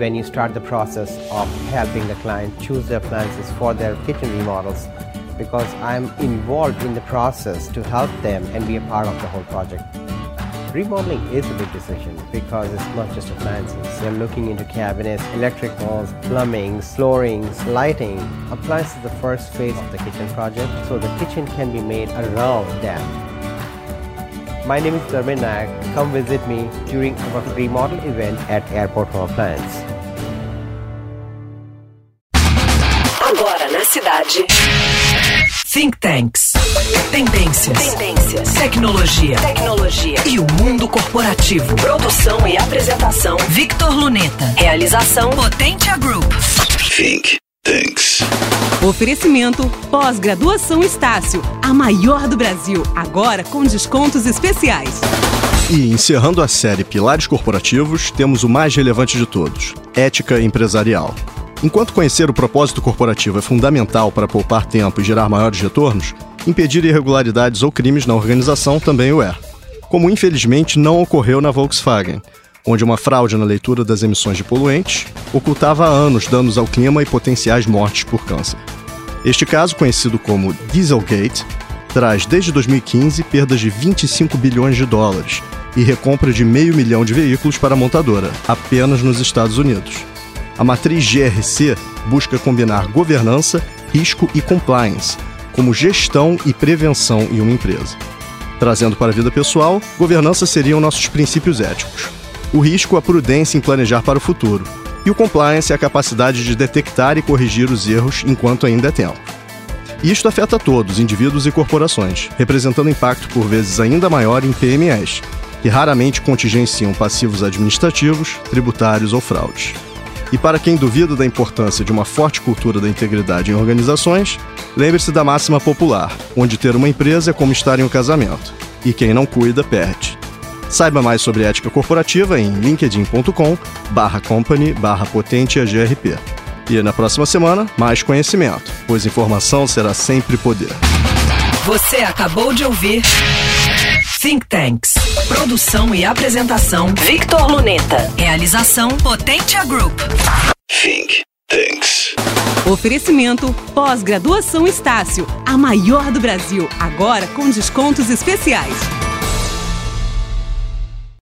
when you start the process of helping the client choose their appliances for their kitchen remodels because I'm involved in the process to help them and be a part of the whole project. Remodeling is a big decision because it's not just appliances. You're looking into cabinets, electric walls, plumbing, flooring, lighting. Appliances is the first phase of the kitchen project, so the kitchen can be made around that. My name is Dharmin Nayak. Come visit me during our remodel event at Airport Home Appliance. Agora na cidade. Think Tanks. Tendências. Tendências. Tecnologia. Tecnologia. E o mundo corporativo. Produção e apresentação. Victor Luneta. Realização Potentia Group. Think Tanks. Oferecimento Pós-graduação Estácio, a maior do Brasil, agora com descontos especiais. E encerrando a série Pilares Corporativos, temos o mais relevante de todos: ética empresarial. Enquanto conhecer o propósito corporativo é fundamental para poupar tempo e gerar maiores retornos, impedir irregularidades ou crimes na organização também o é. Como infelizmente não ocorreu na Volkswagen, onde uma fraude na leitura das emissões de poluentes ocultava há anos danos ao clima e potenciais mortes por câncer. Este caso, conhecido como Dieselgate, traz desde 2015 perdas de 25 bilhões de dólares e recompra de meio milhão de veículos para a montadora, apenas nos Estados Unidos. A matriz GRC busca combinar governança, risco e compliance, como gestão e prevenção em uma empresa. Trazendo para a vida pessoal, governança seriam nossos princípios éticos. O risco, a prudência em planejar para o futuro. E o compliance é a capacidade de detectar e corrigir os erros enquanto ainda é tempo. E isto afeta todos, indivíduos e corporações, representando impacto por vezes ainda maior em PMEs, que raramente contingenciam passivos administrativos, tributários ou fraudes. E para quem duvida da importância de uma forte cultura da integridade em organizações, lembre-se da máxima popular, onde ter uma empresa é como estar em um casamento, e quem não cuida, perde. Saiba mais sobre ética corporativa em linkedin.com barra company barra. E na próxima semana, mais conhecimento, pois informação será sempre poder. Você acabou de ouvir Think Tanks. Produção e apresentação Victor Luneta. Realização Potentia Group. Think Tanks. Oferecimento Pós-graduação Estácio, a maior do Brasil, agora com descontos especiais.